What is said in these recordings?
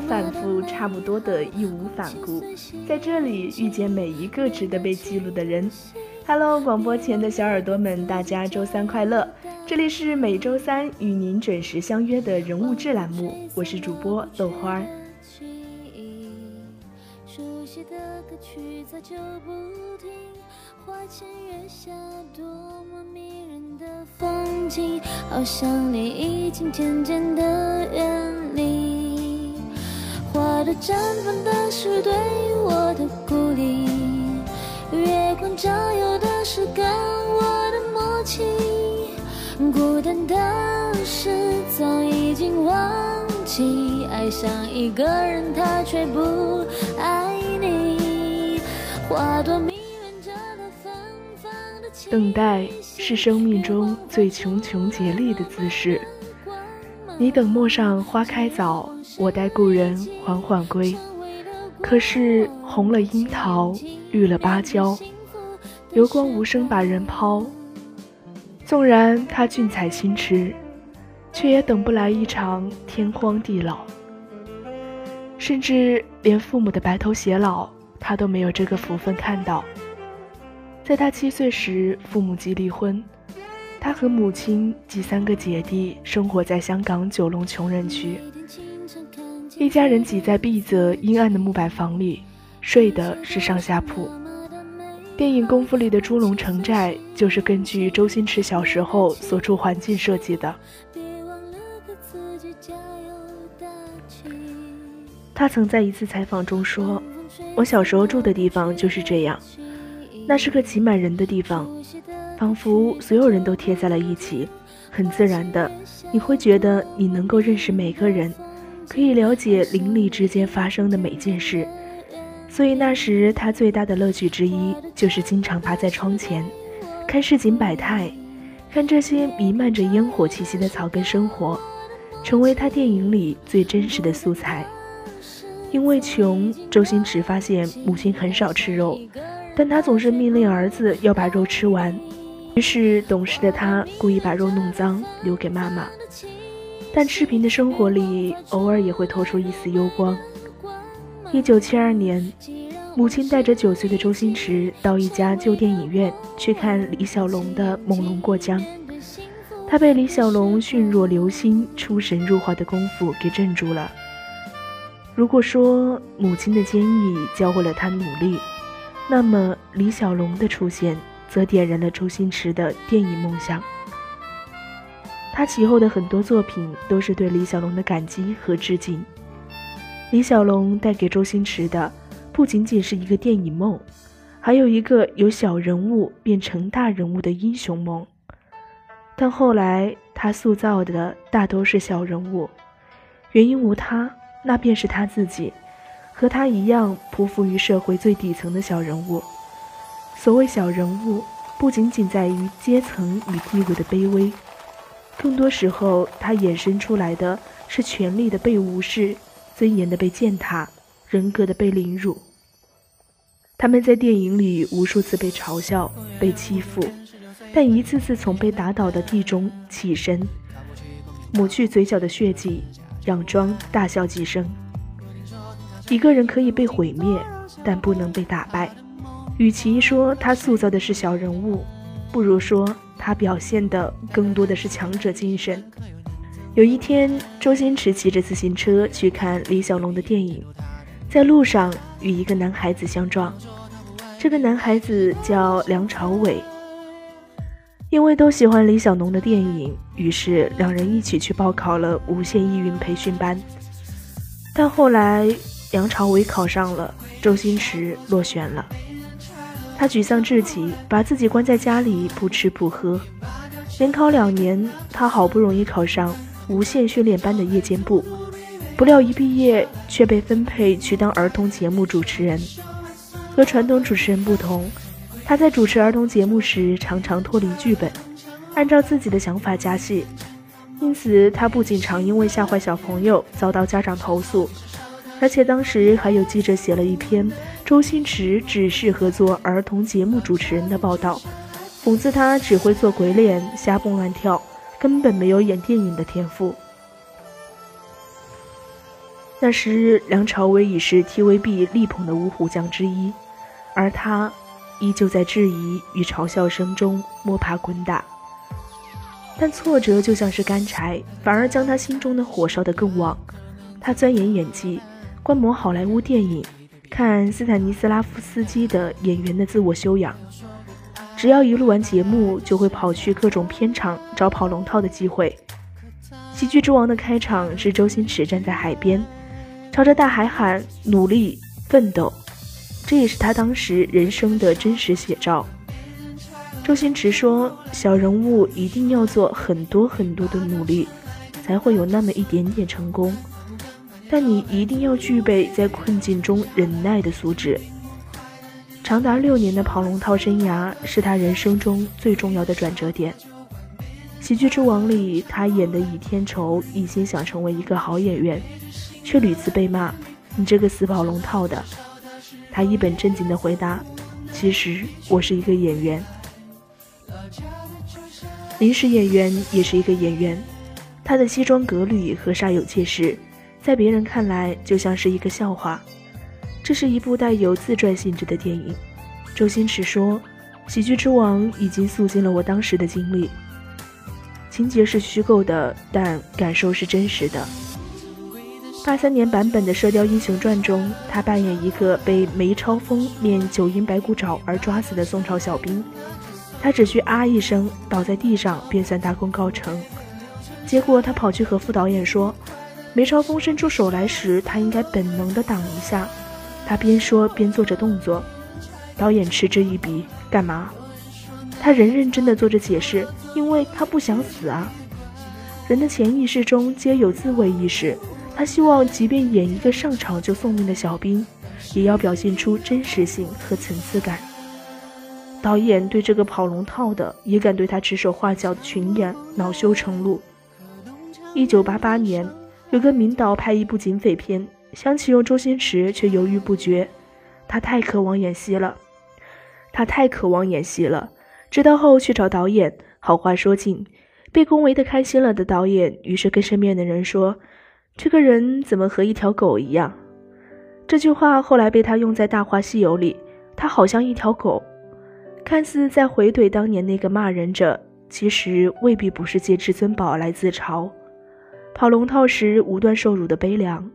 反复，差不多的义无反顾，在这里遇见每一个值得被记录的人。Hello，广播前的小耳朵们，大家周三快乐！这里是每周三与您准时相约的人物志栏目，我是主播豆花儿。好像你已经渐渐的远离，花朵绽放的是对我的鼓励，月光照耀的是跟我的默契，孤单的是早已经忘记，爱上一个人他却不爱你，花朵。等待是生命中最穷穷竭力的姿势。你等陌上花开早，我待故人缓缓归。可是红了樱桃，绿了芭蕉，流光无声把人抛。纵然他俊采新池，却也等不来一场天荒地老。甚至连父母的白头偕老，他都没有这个福分看到。在他七岁时，父母即离婚，他和母亲及三个姐弟生活在香港九龙穷人区。一家人挤在闭塞阴暗的木板房里，睡的是上下铺。电影《功夫》里的猪笼城寨就是根据周星驰小时候所处环境设计的。他曾在一次采访中说：“我小时候住的地方就是这样。”那是个挤满人的地方，仿佛所有人都贴在了一起，很自然的，你会觉得你能够认识每个人，可以了解邻里之间发生的每件事。所以那时他最大的乐趣之一，就是经常趴在窗前，看市井百态，看这些弥漫着烟火气息的草根生活，成为他电影里最真实的素材。因为穷，周星驰发现母亲很少吃肉。但他总是命令儿子要把肉吃完，于是懂事的他故意把肉弄脏留给妈妈。但赤贫的生活里，偶尔也会透出一丝幽光。一九七二年，母亲带着九岁的周星驰到一家旧电影院去看李小龙的《猛龙过江》，他被李小龙迅若流星、出神入化的功夫给镇住了。如果说母亲的坚毅教会了他努力。那么，李小龙的出现则点燃了周星驰的电影梦想。他其后的很多作品都是对李小龙的感激和致敬。李小龙带给周星驰的不仅仅是一个电影梦，还有一个由小人物变成大人物的英雄梦。但后来他塑造的大都是小人物，原因无他，那便是他自己。和他一样匍匐于社会最底层的小人物。所谓小人物，不仅仅在于阶层与地位的卑微，更多时候他衍生出来的是权力的被无视、尊严的被践踏、人格的被凌辱。他们在电影里无数次被嘲笑、被欺负，但一次次从被打倒的地中起身，抹去嘴角的血迹，佯装大笑几声。一个人可以被毁灭，但不能被打败。与其说他塑造的是小人物，不如说他表现的更多的是强者精神。有一天，周星驰骑着自行车去看李小龙的电影，在路上与一个男孩子相撞。这个男孩子叫梁朝伟。因为都喜欢李小龙的电影，于是两人一起去报考了无线艺云培训班。但后来。梁朝伟考上了，周星驰落选了。他沮丧至极，把自己关在家里不吃不喝。连考两年，他好不容易考上无线训练班的夜间部，不料一毕业却被分配去当儿童节目主持人。和传统主持人不同，他在主持儿童节目时常常脱离剧本，按照自己的想法加戏，因此他不仅常因为吓坏小朋友遭到家长投诉。而且当时还有记者写了一篇周星驰只适合做儿童节目主持人的报道，讽刺他只会做鬼脸、瞎蹦乱跳，根本没有演电影的天赋。那时，梁朝伟已是 TVB 力捧的五虎将之一，而他依旧在质疑与嘲笑声中摸爬滚打。但挫折就像是干柴，反而将他心中的火烧得更旺。他钻研演技，观摩好莱坞电影，看斯坦尼斯拉夫斯基的演员的自我修养。只要一录完节目，就会跑去各种片场找跑龙套的机会。《喜剧之王》的开场是周星驰站在海边。朝着大海喊“努力奋斗”，这也是他当时人生的真实写照。周星驰说：“小人物一定要做很多很多的努力，才会有那么一点点成功。但你一定要具备在困境中忍耐的素质。”长达六年的跑龙套生涯是他人生中最重要的转折点。《喜剧之王》里，他演的倚天仇一心想成为一个好演员。却屡次被骂：“你这个死跑龙套的！”他一本正经地回答：“其实我是一个演员，临时演员也是一个演员。”他的西装革履和煞有介事，在别人看来就像是一个笑话。这是一部带有自传性质的电影。周星驰说：“喜剧之王已经诉尽了我当时的经历，情节是虚构的，但感受是真实的。”八三年版本的《射雕英雄传》中，他扮演一个被梅超风练九阴白骨爪而抓死的宋朝小兵。他只需啊一声倒在地上，便算大功告成。结果他跑去和副导演说，梅超风伸出手来时，他应该本能的挡一下。他边说边做着动作。导演嗤之以鼻：“干嘛？”他仍认真的做着解释：“因为他不想死啊。”人的潜意识中皆有自卫意识。他希望，即便演一个上场就送命的小兵，也要表现出真实性和层次感。导演对这个跑龙套的，也敢对他指手画脚的群演恼羞成怒。一九八八年，有个名导拍一部警匪片，想启用周星驰，却犹豫不决。他太渴望演戏了，他太渴望演戏了。知道后去找导演，好话说尽。被恭维的开心了的导演，于是跟身边的人说。这个人怎么和一条狗一样？这句话后来被他用在《大话西游》里。他好像一条狗，看似在回怼当年那个骂人者，其实未必不是借至尊宝来自嘲。跑龙套时无端受辱的悲凉，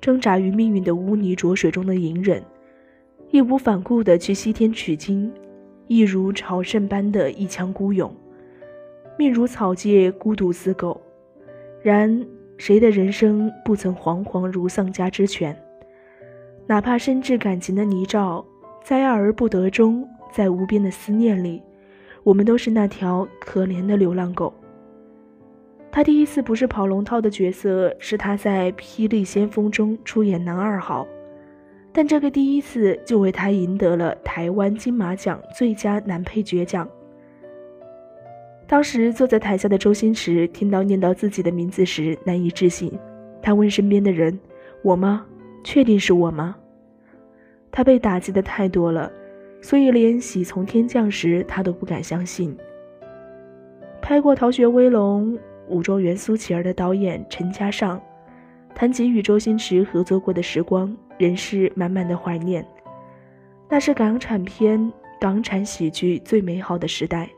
挣扎于命运的污泥浊水中的隐忍，义无反顾地去西天取经，一如朝圣般的一腔孤勇，命如草芥，孤独似狗。然。谁的人生不曾惶惶如丧家之犬？哪怕深挚感情的泥沼，在爱而不得中，在无边的思念里，我们都是那条可怜的流浪狗。他第一次不是跑龙套的角色，是他在《霹雳先锋》中出演男二号，但这个第一次就为他赢得了台湾金马奖最佳男配角奖。当时坐在台下的周星驰听到念到自己的名字时难以置信，他问身边的人：“我吗？确定是我吗？”他被打击的太多了，所以连喜从天降时他都不敢相信。拍过《逃学威龙》《武状元苏乞儿》的导演陈嘉上，谈及与周星驰合作过的时光，仍是满满的怀念。那是港产片、港产喜剧最美好的时代。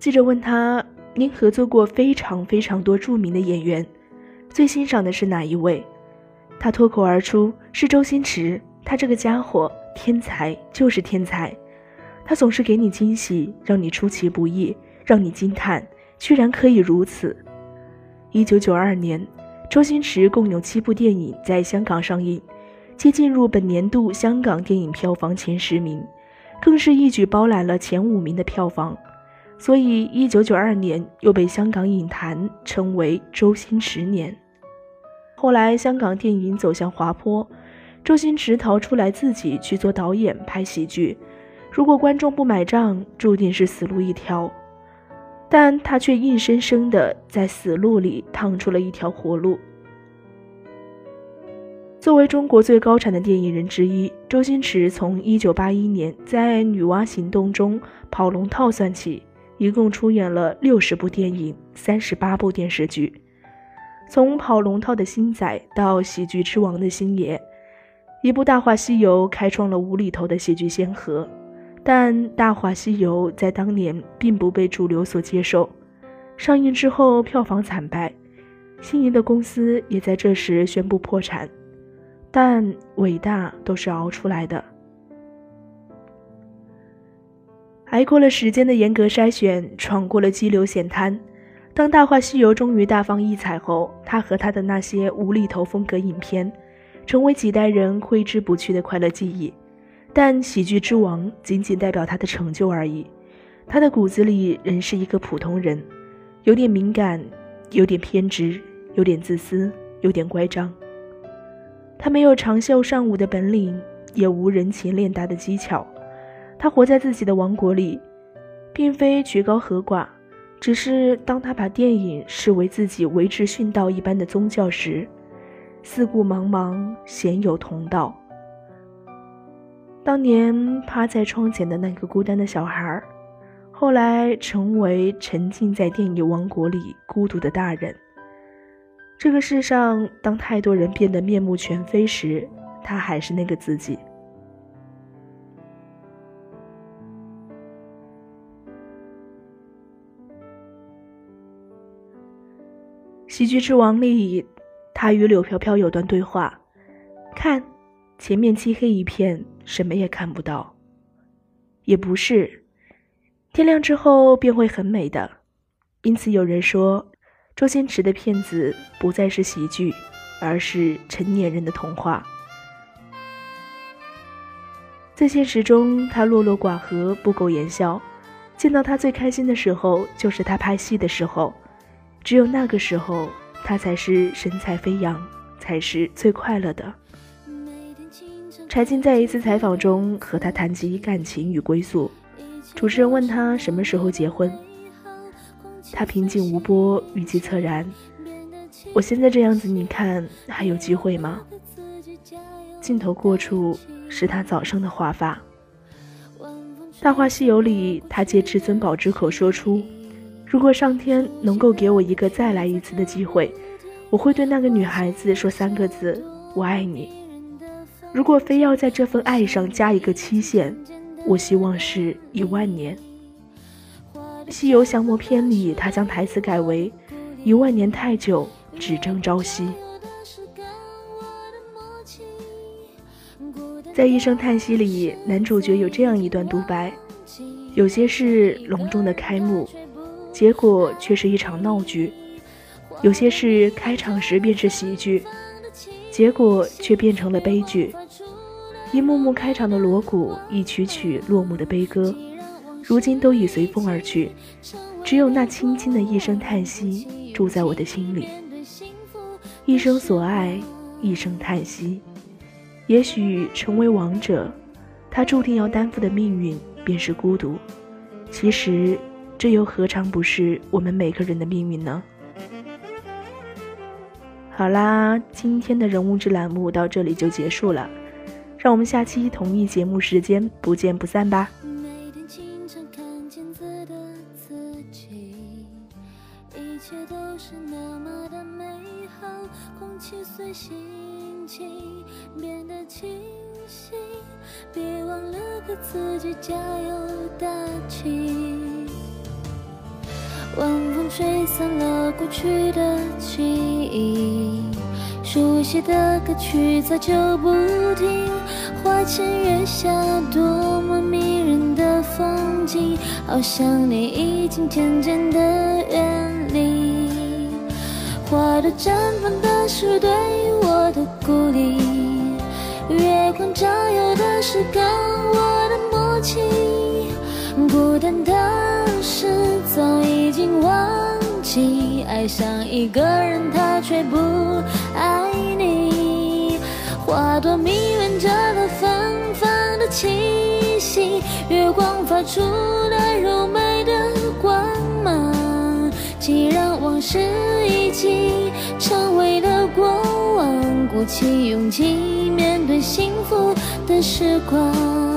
记者问他：“您合作过非常非常多著名的演员，最欣赏的是哪一位？”他脱口而出：“是周星驰。他这个家伙，天才就是天才。他总是给你惊喜，让你出其不意，让你惊叹，居然可以如此。”一九九二年，周星驰共有七部电影在香港上映，皆进入本年度香港电影票房前十名，更是一举包揽了前五名的票房。所以，一九九二年又被香港影坛称为“周星驰年”。后来，香港电影走向滑坡，周星驰逃出来自己去做导演拍喜剧。如果观众不买账，注定是死路一条。但他却硬生生的在死路里趟出了一条活路。作为中国最高产的电影人之一，周星驰从一九八一年在《女娲行动》中跑龙套算起。一共出演了六十部电影、三十八部电视剧。从跑龙套的星仔到喜剧之王的星爷，一部《大话西游》开创了无厘头的喜剧先河。但《大话西游》在当年并不被主流所接受，上映之后票房惨败，星爷的公司也在这时宣布破产。但伟大都是熬出来的。挨过了时间的严格筛选，闯过了激流险滩。当《大话西游》终于大放异彩后，他和他的那些无厘头风格影片，成为几代人挥之不去的快乐记忆。但喜剧之王仅仅代表他的成就而已，他的骨子里仍是一个普通人，有点敏感，有点偏执，有点自私，有点乖张。他没有长袖善舞的本领，也无人情练达的技巧。他活在自己的王国里，并非曲高和寡，只是当他把电影视为自己为之殉道一般的宗教时，四顾茫茫，鲜有同道。当年趴在窗前的那个孤单的小孩，后来成为沉浸在电影王国里孤独的大人。这个世上，当太多人变得面目全非时，他还是那个自己。喜剧之王里，他与柳飘飘有段对话：“看，前面漆黑一片，什么也看不到。也不是，天亮之后便会很美的。因此有人说，周星驰的片子不再是喜剧，而是成年人的童话。在现实中，他落落寡合，不苟言笑。见到他最开心的时候，就是他拍戏的时候。”只有那个时候，他才是神采飞扬，才是最快乐的。柴静在一次采访中和他谈及感情与归宿，主持人问他什么时候结婚，他平静无波，语气恻然：“我现在这样子，你看还有机会吗？”镜头过处是他早生的华发。《大话西游》里，他借至尊宝之口说出。如果上天能够给我一个再来一次的机会，我会对那个女孩子说三个字：“我爱你。”如果非要在这份爱上加一个期限，我希望是一万年。《西游降魔篇》里，他将台词改为：“一万年太久，只争朝夕。”在《一声叹息》里，男主角有这样一段独白：“有些事隆重的开幕。”结果却是一场闹剧，有些事开场时便是喜剧，结果却变成了悲剧。一幕幕开场的锣鼓，一曲曲落幕的悲歌，如今都已随风而去，只有那轻轻的一声叹息住在我的心里。一生所爱，一声叹息。也许成为王者，他注定要担负的命运便是孤独。其实。这又何尝不是我们每个人的命运呢？好啦，今天的人物志栏目到这里就结束了，让我们下期同一节目时间不见不散吧。别忘了给自己加油打气。晚风吹散了过去的记忆，熟悉的歌曲早就不听。花前月下，多么迷人的风景，好像你已经渐渐的远离。花朵绽放的是对我的鼓励，月光照耀的是跟我的默契。孤单的是早已经忘记，爱上一个人他却不爱你。花朵迷恋着那芬芳的气息，月光发出的柔美的光芒，既然往事已经成为了过往，鼓起勇气面对幸福的时光。